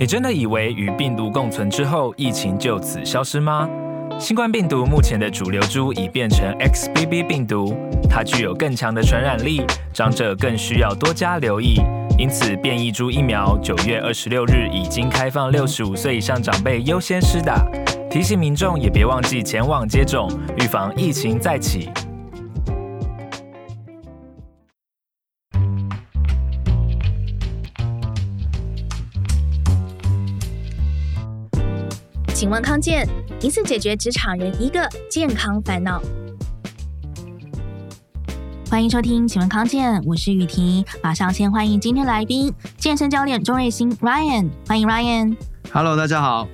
你真的以为与病毒共存之后，疫情就此消失吗？新冠病毒目前的主流株已变成 XBB 病毒，它具有更强的传染力，长者更需要多加留意。因此，变异株疫苗九月二十六日已经开放六十五岁以上长辈优先施打，提醒民众也别忘记前往接种，预防疫情再起。请问康健，一次解决职场人一个健康烦恼。欢迎收听，请问康健，我是雨婷。马上先欢迎今天来宾，健身教练钟瑞兴 Ryan，欢迎 Ryan。Hello，大家好。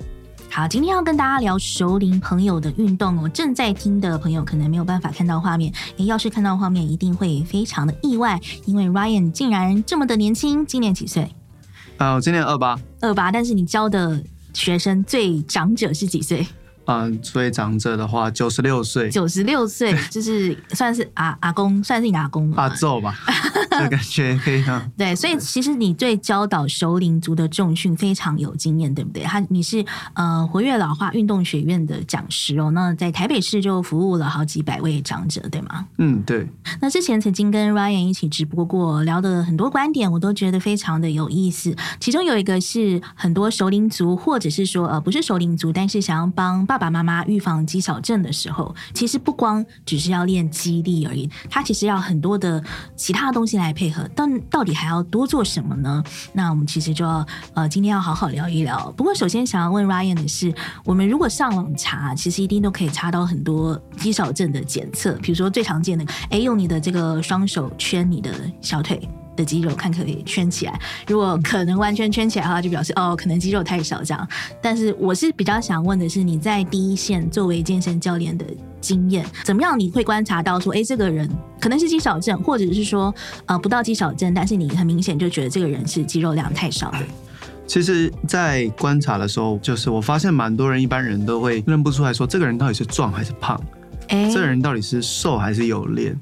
好，今天要跟大家聊熟龄朋友的运动哦。正在听的朋友可能没有办法看到画面，诶，要是看到画面，一定会非常的意外，因为 Ryan 竟然这么的年轻，今年几岁？啊、uh，我今年二八。二八，但是你教的。学生最长者是几岁？嗯，所以长者的话，九十六岁。九十六岁，就是算是阿阿公，算是你阿公阿祖吧，这感觉。对，所以其实你对教导熟龄族的重训非常有经验，对不对？他你是呃活跃老化运动学院的讲师哦，那在台北市就服务了好几百位长者，对吗？嗯，对。那之前曾经跟 Ryan 一起直播过，聊的很多观点，我都觉得非常的有意思。其中有一个是很多熟龄族，或者是说呃不是熟龄族，但是想要帮爸爸妈妈预防肌少症的时候，其实不光只是要练肌力而已，它其实要很多的其他东西来配合。但到底还要多做什么呢？那我们其实就要呃，今天要好好聊一聊。不过首先想要问 Ryan 的是，我们如果上网查，其实一定都可以查到很多肌少症的检测，比如说最常见的，哎，用你的这个双手圈你的小腿。的肌肉看可以圈起来，如果可能完全圈起来的话，就表示哦，可能肌肉太少这样。但是我是比较想问的是，你在第一线作为健身教练的经验，怎么样？你会观察到说，哎，这个人可能是肌少症，或者是说，呃，不到肌少症，但是你很明显就觉得这个人是肌肉量太少的。其实，在观察的时候，就是我发现蛮多人，一般人都会认不出来说，这个人到底是壮还是胖。欸、这人到底是瘦还是有练？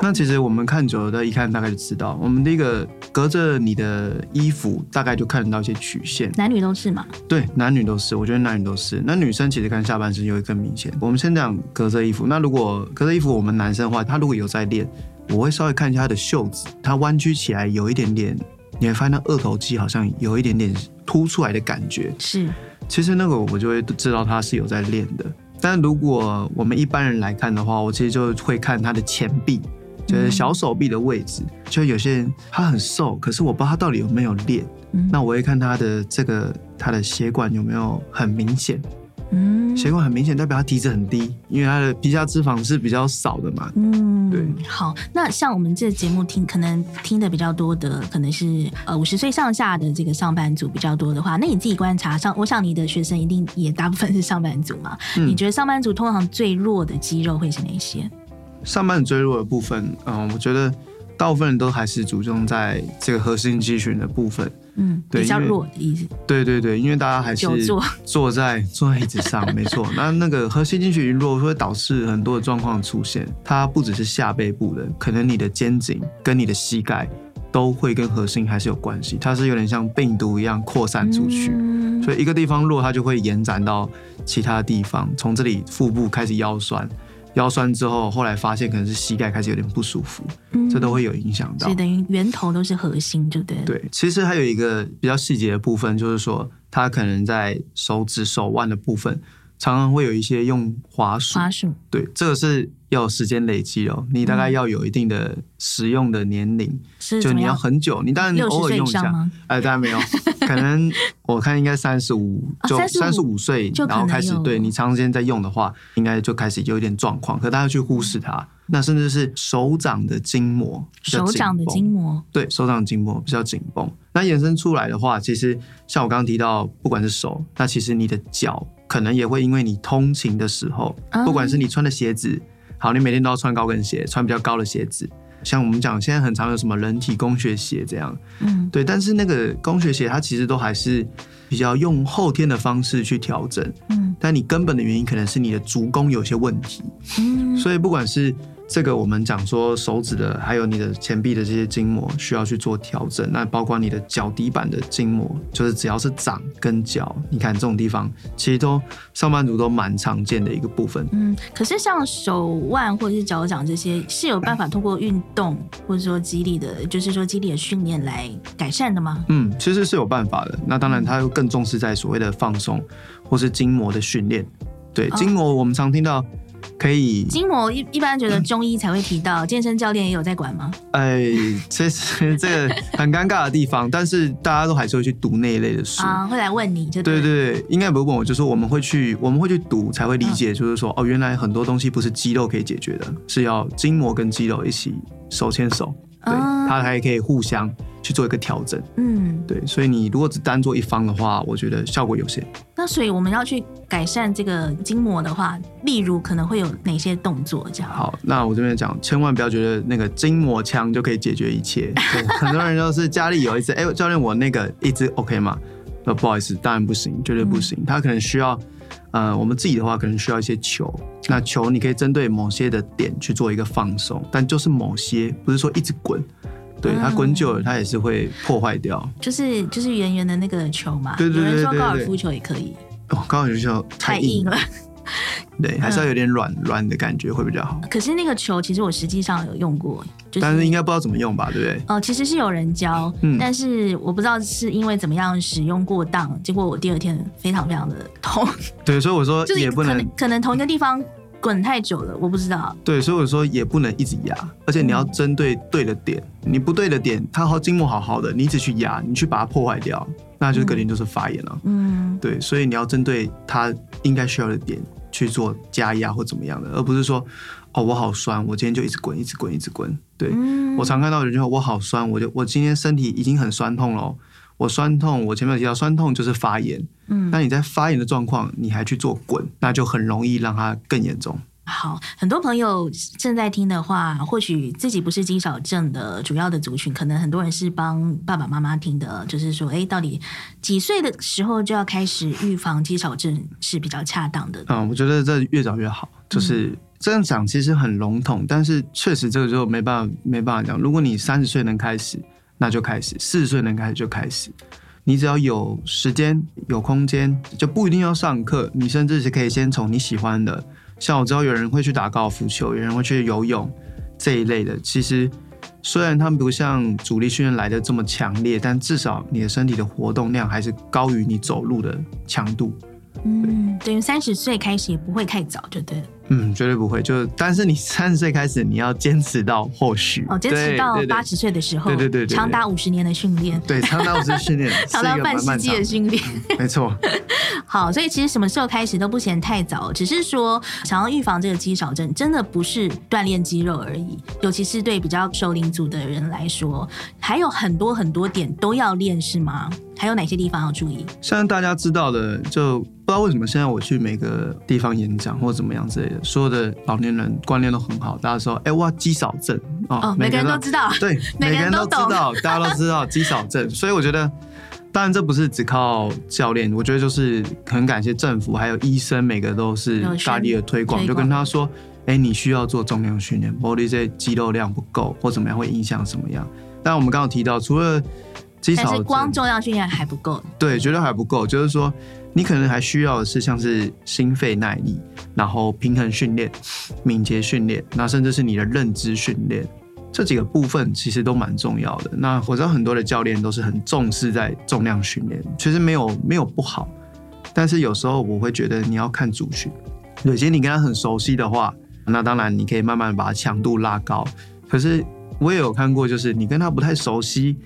那其实我们看久了，一看大概就知道。我们第一个隔着你的衣服，大概就看得到一些曲线。男女都是嘛？对，男女都是。我觉得男女都是。那女生其实看下半身就会更明显。我们先讲隔着衣服。那如果隔着衣服，我们男生的话，他如果有在练，我会稍微看一下他的袖子，他弯曲起来有一点点，你会发现他二头肌好像有一点点凸出来的感觉。是。其实那个我就会知道他是有在练的。但如果我们一般人来看的话，我其实就会看他的前臂，就是小手臂的位置。就有些人他很瘦，可是我不知道他到底有没有练。那我会看他的这个他的血管有没有很明显。嗯，血管很明显，代表他体脂很低，因为他的皮下脂肪是比较少的嘛。嗯，对。好，那像我们这节目听，可能听的比较多的，可能是呃五十岁上下的这个上班族比较多的话，那你自己观察上，我想你的学生一定也大部分是上班族嘛。嗯。你觉得上班族通常最弱的肌肉会是哪些？上班族最弱的部分，嗯，我觉得大部分人都还是注重在这个核心肌群的部分。嗯，比较弱的意思。对对对，因为大家还是坐在坐在椅子上，没错。那那个核心肌群弱会导致很多的状况出现。它不只是下背部的，可能你的肩颈跟你的膝盖都会跟核心还是有关系。它是有点像病毒一样扩散出去，嗯，所以一个地方弱，它就会延展到其他地方，从这里腹部开始腰酸。腰酸之后，后来发现可能是膝盖开始有点不舒服，嗯、这都会有影响到。所以等于源头都是核心，对不对？对，其实还有一个比较细节的部分，就是说它可能在手指、手腕的部分。常常会有一些用滑鼠，滑鼠，对，这个是要有时间累积哦。你大概要有一定的使用的年龄，嗯，就你要很久。你当然你偶尔用一下，哎，当然没有，可能 我看应该三十五，就三十五岁，然后开始对你长时间在用的话，应该就开始有一点状况。可大家去忽视它，嗯，那甚至是手掌的筋膜，手掌的筋膜，对，手掌的筋膜比较紧绷。那延伸出来的话，其实像我刚刚提到，不管是手，那其实你的脚。可能也会因为你通勤的时候，不管是你穿的鞋子，好，你每天都要穿高跟鞋，穿比较高的鞋子。像我们讲，现在很常有什么人体工学鞋这样，嗯，对。但是那个工学鞋，它其实都还是比较用后天的方式去调整，嗯。但你根本的原因可能是你的足弓有些问题，嗯。所以不管是这个我们讲说手指的，还有你的前臂的这些筋膜需要去做调整。那包括你的脚底板的筋膜，就是只要是掌跟脚，你看这种地方，其实都上班族都蛮常见的一个部分。嗯，可是像手腕或者是脚掌这些，是有办法通过运动或者说肌力的，就是说肌力的训练来改善的吗？嗯，其实是有办法的。那当然，它又更重视在所谓的放松或是筋膜的训练。对，筋膜我们常听到。可以，筋膜一一般觉得中医才会提到，健身教练也有在管吗？哎，其实这个很尴尬的地方，但是大家都还是会去读那一类的书。啊，会来问你就对，对对对，应该不会问我，就是我们会去我们会去读才会理解，就是说、嗯、哦，原来很多东西不是肌肉可以解决的，是要筋膜跟肌肉一起手牵手，对，嗯、它还可以互相。去做一个调整，嗯，对，所以你如果只单做一方的话，我觉得效果有限。那所以我们要去改善这个筋膜的话，例如可能会有哪些动作？这样。好，那我这边讲，千万不要觉得那个筋膜枪就可以解决一切。很多人都是家里有一只，哎、欸，教练，我那个一直 OK 吗？那不好意思，当然不行，绝对不行。嗯、他可能需要，呃，我们自己的话可能需要一些球。那球你可以针对某些的点去做一个放松，但就是某些，不是说一直滚。对，它滚久了，它也是会破坏掉。就是就是圆圆的那个球嘛。对对对对，有人说高尔夫球也可以。哦，高尔夫球太硬了。对，还是要有点软软的感觉会比较好。可是那个球其实我实际上有用过，就是，但是应该不知道怎么用吧，对不对？哦，其实是有人教，嗯，但是我不知道是因为怎么样使用过当，结果我第二天非常非常的痛。对，所以我说 也不能，可能，同一个地方。滚太久了，我不知道。对，所以我说也不能一直压，而且你要针对对的点。嗯、你不对的点，它好筋膜好好的，你一直去压，你去把它破坏掉，那就是肯定就是发炎了。嗯，对，所以你要针对它应该需要的点去做加压或怎么样的，而不是说哦我好酸，我今天就一直滚，一直滚，一直滚。对，嗯、我常看到有人说我好酸，我就我今天身体已经很酸痛了。我酸痛，我前面有提到酸痛就是发炎，嗯，那你在发炎的状况，你还去做滚，那就很容易让它更严重。好，很多朋友正在听的话，或许自己不是肌少症的主要的族群，可能很多人是帮爸爸妈妈听的，就是说，哎，到底几岁的时候就要开始预防肌少症是比较恰当的？嗯，我觉得这越早越好，就是这样讲其实很笼统，但是确实这个就没办法没办法讲。如果你三十岁能开始。那就开始，四十岁能开始就开始。你只要有时间、有空间，就不一定要上课。你甚至是可以先从你喜欢的，像我知道有人会去打高尔夫球，有人会去游泳这一类的。其实虽然他们不像主力训练来的这么强烈，但至少你的身体的活动量还是高于你走路的强度。嗯，等于三十岁开始也不会太早，就对了。嗯，绝对不会。就但是你三十岁开始，你要坚持到或许哦，坚持到八十岁的时候，对对对，长达五十年的训练，对，长达五十训练，长达半世纪的训练，没错。好，所以其实什么时候开始都不嫌太早，只是说想要预防这个肌少症，真的不是锻炼肌肉而已，尤其是对比较熟龄组的人来说，还有很多很多点都要练，是吗？还有哪些地方要注意？像大家知道的，就不知道为什么现在我去每个地方演讲或怎么样之类的，所有的老年人观念都很好，大家说，哎、欸，哇，肌少症。哦，哦，每个人都知道，对，每个人都知道，大家都知道 肌少症，所以我觉得，当然这不是只靠教练，我觉得就是很感谢政府还有医生，每个都是大力的推广，就跟他说，哎、欸，你需要做重量训练，或者这些肌肉量不够或怎么样会影响什么样？但我们刚刚提到，除了但是光重量训练还不够，对，绝对还不够。就是说，你可能还需要的是像是心肺耐力，然后平衡训练、敏捷训练，那甚至是你的认知训练，这几个部分其实都蛮重要的。那我知道很多的教练都是很重视在重量训练，其实没有没有不好，但是有时候我会觉得你要看族群，有些你跟他很熟悉的话，那当然你可以慢慢把强度拉高。可是我也有看过，就是你跟他不太熟悉。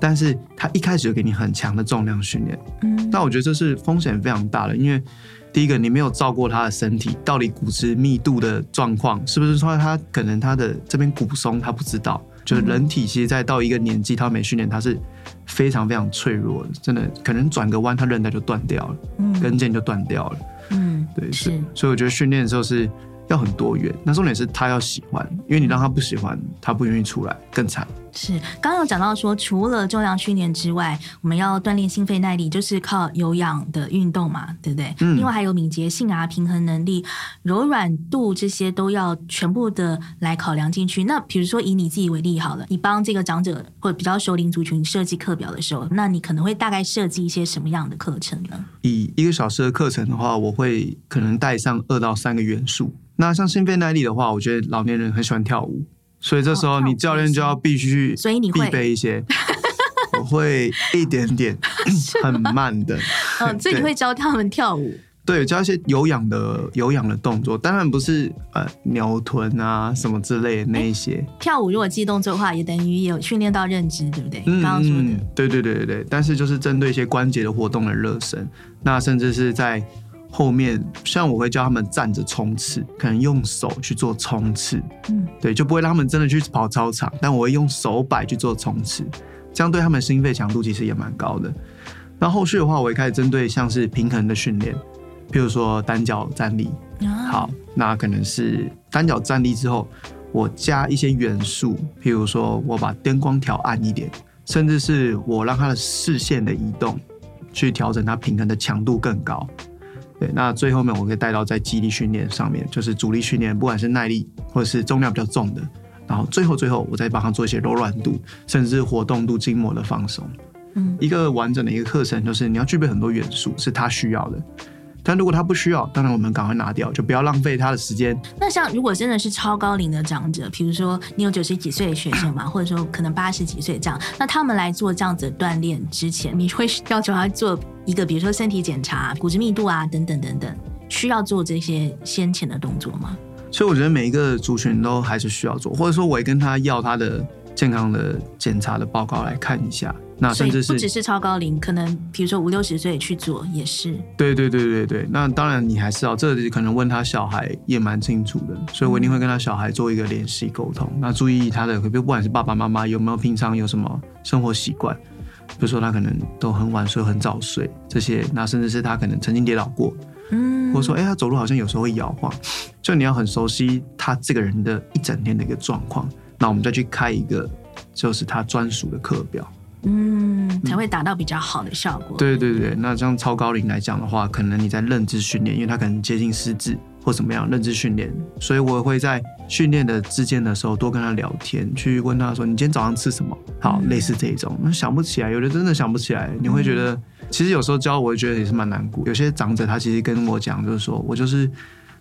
但是他一开始就给你很强的重量训练，嗯，那我觉得这是风险非常大的，因为第一个你没有照过他的身体到底骨质密度的状况，是不是说他可能他的这边骨松他不知道，就是人体其实在到一个年纪他没训练他是非常非常脆弱的，真的可能转个弯他韧带就断掉了，嗯，跟腱就断掉了，嗯，对，是，所以我觉得训练的时候是要很多元，那重点是他要喜欢，因为你让他不喜欢，他不愿意出来更惨。是，刚刚有讲到说，除了重量训练之外，我们要锻炼心肺耐力，就是靠有氧的运动嘛，对不对？嗯。另外还有敏捷性啊、平衡能力、柔软度这些都要全部的来考量进去。那比如说以你自己为例好了，你帮这个长者或者比较熟龄族群设计课表的时候，那你可能会大概设计一些什么样的课程呢？以一个小时的课程的话，我会可能带上二到三个元素。那像心肺耐力的话，我觉得老年人很喜欢跳舞。所以这时候你教练就要必须，所以你会必备一些，我会一点点，很慢的。嗯，所以你会教他们跳舞？对，教一些有氧的有氧的动作，当然不是呃扭臀啊什么之类的那一些。跳舞如果记动作的话，也等于有训练到认知，对不对？嗯，刚刚说的，对对对对对。但是就是针对一些关节的活动的热身，那甚至是在。后面像我会教他们站着冲刺，可能用手去做冲刺，嗯，对，就不会让他们真的去跑操场，但我会用手摆去做冲刺，这样对他们心肺强度其实也蛮高的。那后续的话，我会开始针对像是平衡的训练，譬如说单脚站立，好，那可能是单脚站立之后，我加一些元素，譬如说我把灯光调暗一点，甚至是我让他的视线的移动去调整他平衡的强度更高。对，那最后面我可以带到在肌力训练上面，就是阻力训练，不管是耐力或者是重量比较重的，然后最后最后我再帮他做一些柔软度，甚至是活动度、筋膜的放松。嗯，一个完整的一个课程，就是你要具备很多元素，是他需要的。但如果他不需要，当然我们赶快拿掉，就不要浪费他的时间。那像如果真的是超高龄的长者，比如说你有九十几岁的学生嘛，或者说可能八十几岁这样，那他们来做这样子的锻炼之前，你会要求他做一个，比如说身体检查、骨质密度啊等等等等，需要做这些先前的动作吗？所以我觉得每一个族群都还是需要做，或者说我也跟他要他的健康的检查的报告来看一下。那甚至是不只是超高龄，可能比如说五六十岁去做也是。对对对对对，那当然你还是要这里可能问他小孩也蛮清楚的，所以我一定会跟他小孩做一个联系沟通。那注意他的，不管是爸爸妈妈有没有平常有什么生活习惯，比如说他可能都很晚睡、很早睡这些，那甚至是他可能曾经跌倒过，嗯，或者说哎他走路好像有时候会摇晃，就你要很熟悉他这个人的一整天的一个状况，那我们再去开一个就是他专属的课表。嗯，才会达到比较好的效果。对对对，那像超高龄来讲的话，可能你在认知训练，因为他可能接近失智或怎么样，认知训练，所以我会在训练的之间的时候多跟他聊天，去问他说：“你今天早上吃什么？”好，嗯、类似这一种，想不起来，有的真的想不起来，你会觉得，嗯、其实有时候教我会觉得也是蛮难过。有些长者他其实跟我讲，就是说我就是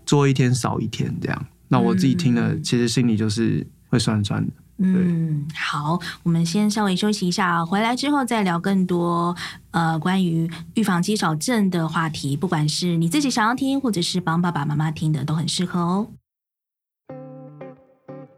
做一天少一天这样，那我自己听了，其实心里就是会酸酸的。嗯，好，我们先稍微休息一下，回来之后再聊更多呃关于预防肌少症的话题，不管是你自己想要听，或者是帮爸爸妈妈听的，都很适合哦。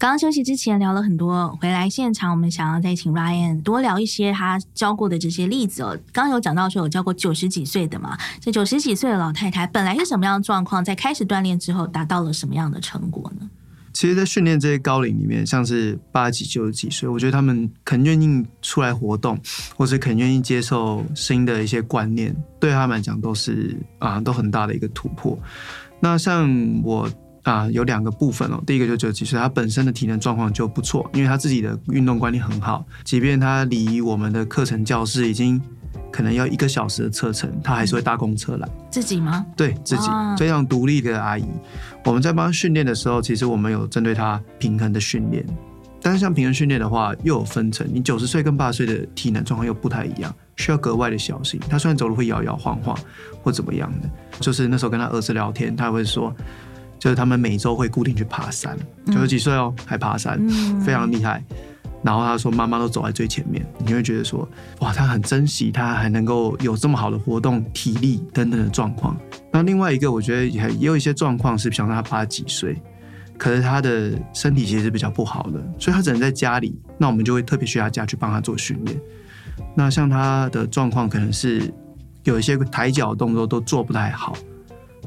刚刚休息之前聊了很多，回来现场我们想要再请 Ryan 多聊一些他教过的这些例子哦。刚刚有讲到说有教过九十几岁的嘛，这九十几岁的老太太本来是什么样的状况，在开始锻炼之后达到了什么样的成果呢？其实，在训练这些高龄里面，像是八几、九十几岁，我觉得他们肯愿意出来活动，或是肯愿意接受新的一些观念，对他们来讲都是啊，都很大的一个突破。那像我。啊，有两个部分哦。第一个就九十几岁，他本身的体能状况就不错，因为他自己的运动观念很好。即便他离我们的课程教室已经可能要一个小时的车程，他还是会搭公车来。自己吗？对，自己非常独立的阿姨。我们在帮他训练的时候，其实我们有针对他平衡的训练。但是像平衡训练的话，又有分层。你九十岁跟八十岁的体能状况又不太一样，需要格外的小心。他虽然走路会摇摇晃晃或怎么样的，就是那时候跟他儿子聊天，他会说。就是他们每周会固定去爬山，九十几岁哦，还爬山，非常厉害。然后他说妈妈都走在最前面，你会觉得说哇，他很珍惜他还能够有这么好的活动、体力等等的状况。那另外一个我觉得也也有一些状况是，像他八几岁，可是他的身体其实是比较不好的，所以他只能在家里。那我们就会特别去他家去帮他做训练。那像他的状况可能是有一些抬脚动作都做不太好。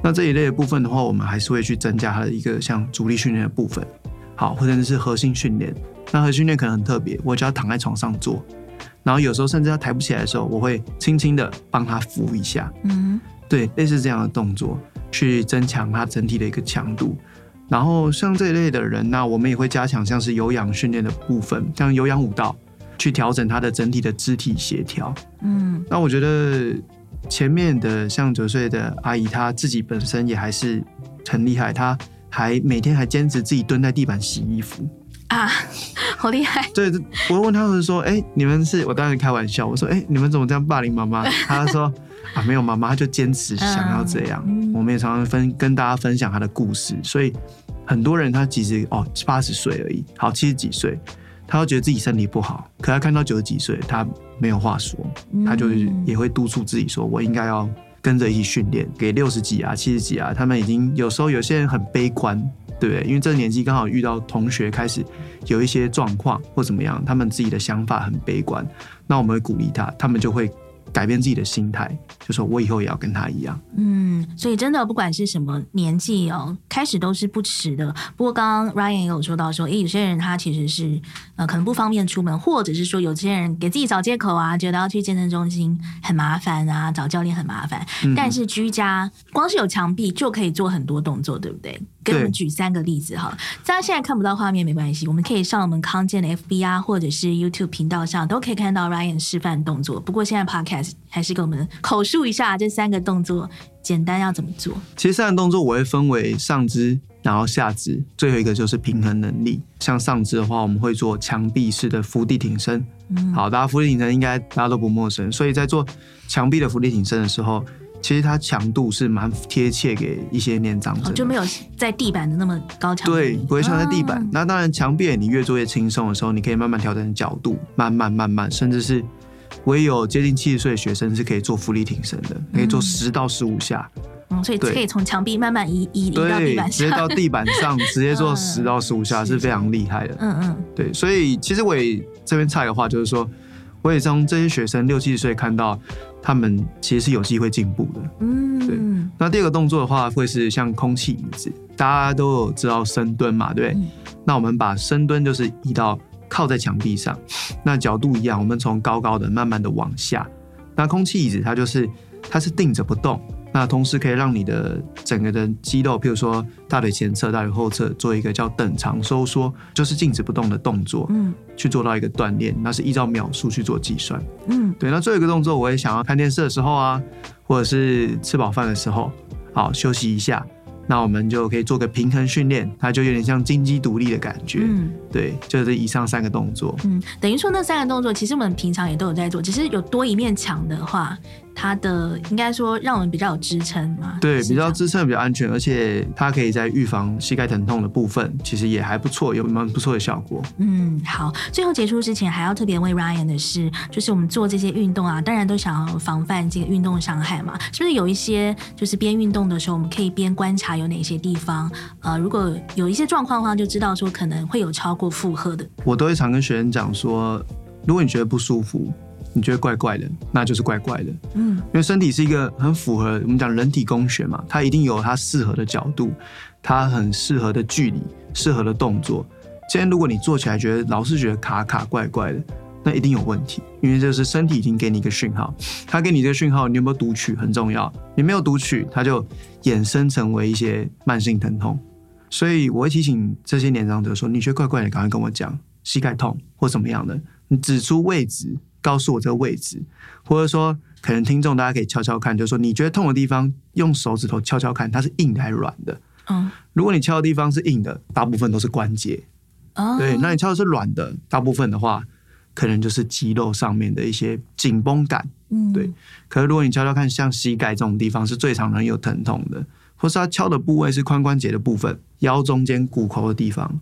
那这一类的部分的话，我们还是会去增加它的一个像阻力训练的部分，好，或者是核心训练。那核心训练可能很特别，我只要躺在床上做，然后有时候甚至他抬不起来的时候，我会轻轻的帮他扶一下。嗯，对，类似这样的动作去增强他整体的一个强度。然后像这一类的人，那我们也会加强像是有氧训练的部分，像有氧舞蹈，去调整他的整体的肢体协调。嗯，那我觉得前面的像九岁的阿姨，她自己本身也还是很厉害，她还每天还坚持自己蹲在地板洗衣服啊，好厉害！对，我问他们说：“哎，你们是？”我当时开玩笑，我说：“哎，你们怎么这样霸凌妈妈？”她说。啊，没有妈妈就坚持想要这样。嗯、我们也常常分跟大家分享她的故事，所以很多人他其实哦八十岁而已，好七十几岁，他会觉得自己身体不好，可他看到九十几岁，他没有话说，他就也会督促自己说，我应该要跟着一起训练。给六十几啊、七十几啊，他们已经有时候有些人很悲观，对不对？因为这个年纪刚好遇到同学开始有一些状况或怎么样，他们自己的想法很悲观，那我们会鼓励他，他们就会。改变自己的心态，就说我以后也要跟他一样。嗯，所以真的不管是什么年纪哦，开始都是不迟的。不过刚刚 Ryan 也有说到说，诶，有些人他其实是呃可能不方便出门，或者是说有些人给自己找借口啊，觉得要去健身中心很麻烦啊，找教练很麻烦。嗯、但是居家光是有墙壁就可以做很多动作，对不对？给我们举三个例子哈，大家现在看不到画面没关系，我们可以上我们康健的 FB 啊，或者是 YouTube 频道上都可以看到 Ryan 示范动作。不过现在 Podcast 还是给我们口述一下这三个动作，简单要怎么做？其实三个动作我会分为上肢，然后下肢，最后一个就是平衡能力。像上肢的话，我们会做墙壁式的伏地挺身。嗯，好，大家伏地挺身应该大家都不陌生，所以在做墙壁的伏地挺身的时候。其实它强度是蛮贴切给一些年长者，就没有在地板的那么高强度。对，不会像在地板。啊、那当然，墙壁你越做越轻松的时候，你可以慢慢调整角度，慢慢慢慢，甚至是我也有接近七十岁的学生是可以做浮力挺身的，可以做十到十五下。嗯，所以可以从墙壁慢慢移移移到地板上，直接到地板上，直接做十到十五下是非常厉害的。嗯嗯，对。所以其实我也这边插一个话，就是说，我也从这些学生六七十岁看到。他们其实是有机会进步的，嗯，对。那第二个动作的话，会是像空气椅子，大家都有知道深蹲嘛，对，那我们把深蹲就是移到靠在墙壁上，那角度一样，我们从高高的慢慢的往下。那空气椅子它就是它是定着不动。那同时可以让你的整个的肌肉，譬如说大腿前侧、大腿后侧，做一个叫等长收缩，就是静止不动的动作，嗯，去做到一个锻炼。那是依照秒数去做计算，嗯，对。那最后一个动作，我也想要看电视的时候啊，或者是吃饱饭的时候，好休息一下。那我们就可以做个平衡训练，它就有点像金鸡独立的感觉。嗯，对，就是以上三个动作。嗯，等于说那三个动作，其实我们平常也都有在做，只是有多一面墙的话，它的应该说让我们比较有支撑嘛。对，比较支撑比较安全，而且它可以在预防膝盖疼痛的部分，其实也还不错，有蛮不错的效果。嗯，好，最后结束之前还要特别问 Ryan 的是，就是我们做这些运动啊，当然都想要防范这个运动伤害嘛，是不是有一些就是边运动的时候，我们可以边观察有哪些地方，呃，如果有一些状况的话，就知道说可能会有超过负荷的。我都会常跟学生讲说，如果你觉得不舒服。你觉得怪怪的，那就是怪怪的。嗯，因为身体是一个很符合我们讲人体工学嘛，它一定有它适合的角度，它很适合的距离，适合的动作。今天如果你做起来觉得老是觉得卡卡怪怪的，那一定有问题，因为这是身体已经给你一个讯号，它给你这个讯号，你有没有读取很重要。你没有读取，它就衍生成为一些慢性疼痛。所以我会提醒这些年长者说：你觉得怪怪的，赶快跟我讲，膝盖痛或怎么样的，你指出位置。告诉我这个位置，或者说可能听众大家可以敲敲看，就是说你觉得痛的地方，用手指头敲敲看，它是硬的还是软的？嗯，如果你敲的地方是硬的，大部分都是关节。哦，对，那你敲的是软的，大部分的话，可能就是肌肉上面的一些紧绷感。嗯，对。可是如果你敲敲看，像膝盖这种地方是最常人有疼痛的，或是它敲的部位是髋关节的部分，腰中间骨头的地方。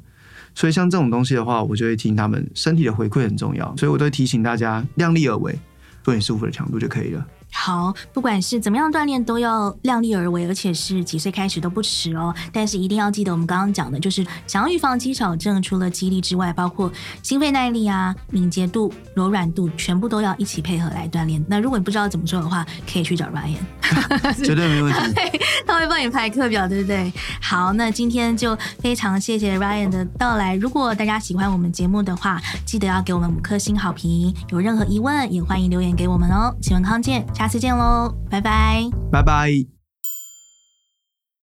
所以像这种东西的话，我就会听他们身体的回馈很重要，所以我都会提醒大家量力而为，做你舒服的强度就可以了。好，不管是怎么样锻炼，都要量力而为，而且是几岁开始都不迟哦。但是一定要记得，我们刚刚讲的，就是想要预防肌少症，除了肌力之外，包括心肺耐力啊、敏捷度、柔软度，全部都要一起配合来锻炼。那如果你不知道怎么做的话，可以去找 Ryan，绝对没问题，他会帮你排课表，对不对？好，那今天就非常谢谢 Ryan 的到来。如果大家喜欢我们节目的话，记得要给我们五颗星好评。有任何疑问，也欢迎留言给我们哦。请问康健。下次见喽，拜拜，拜拜。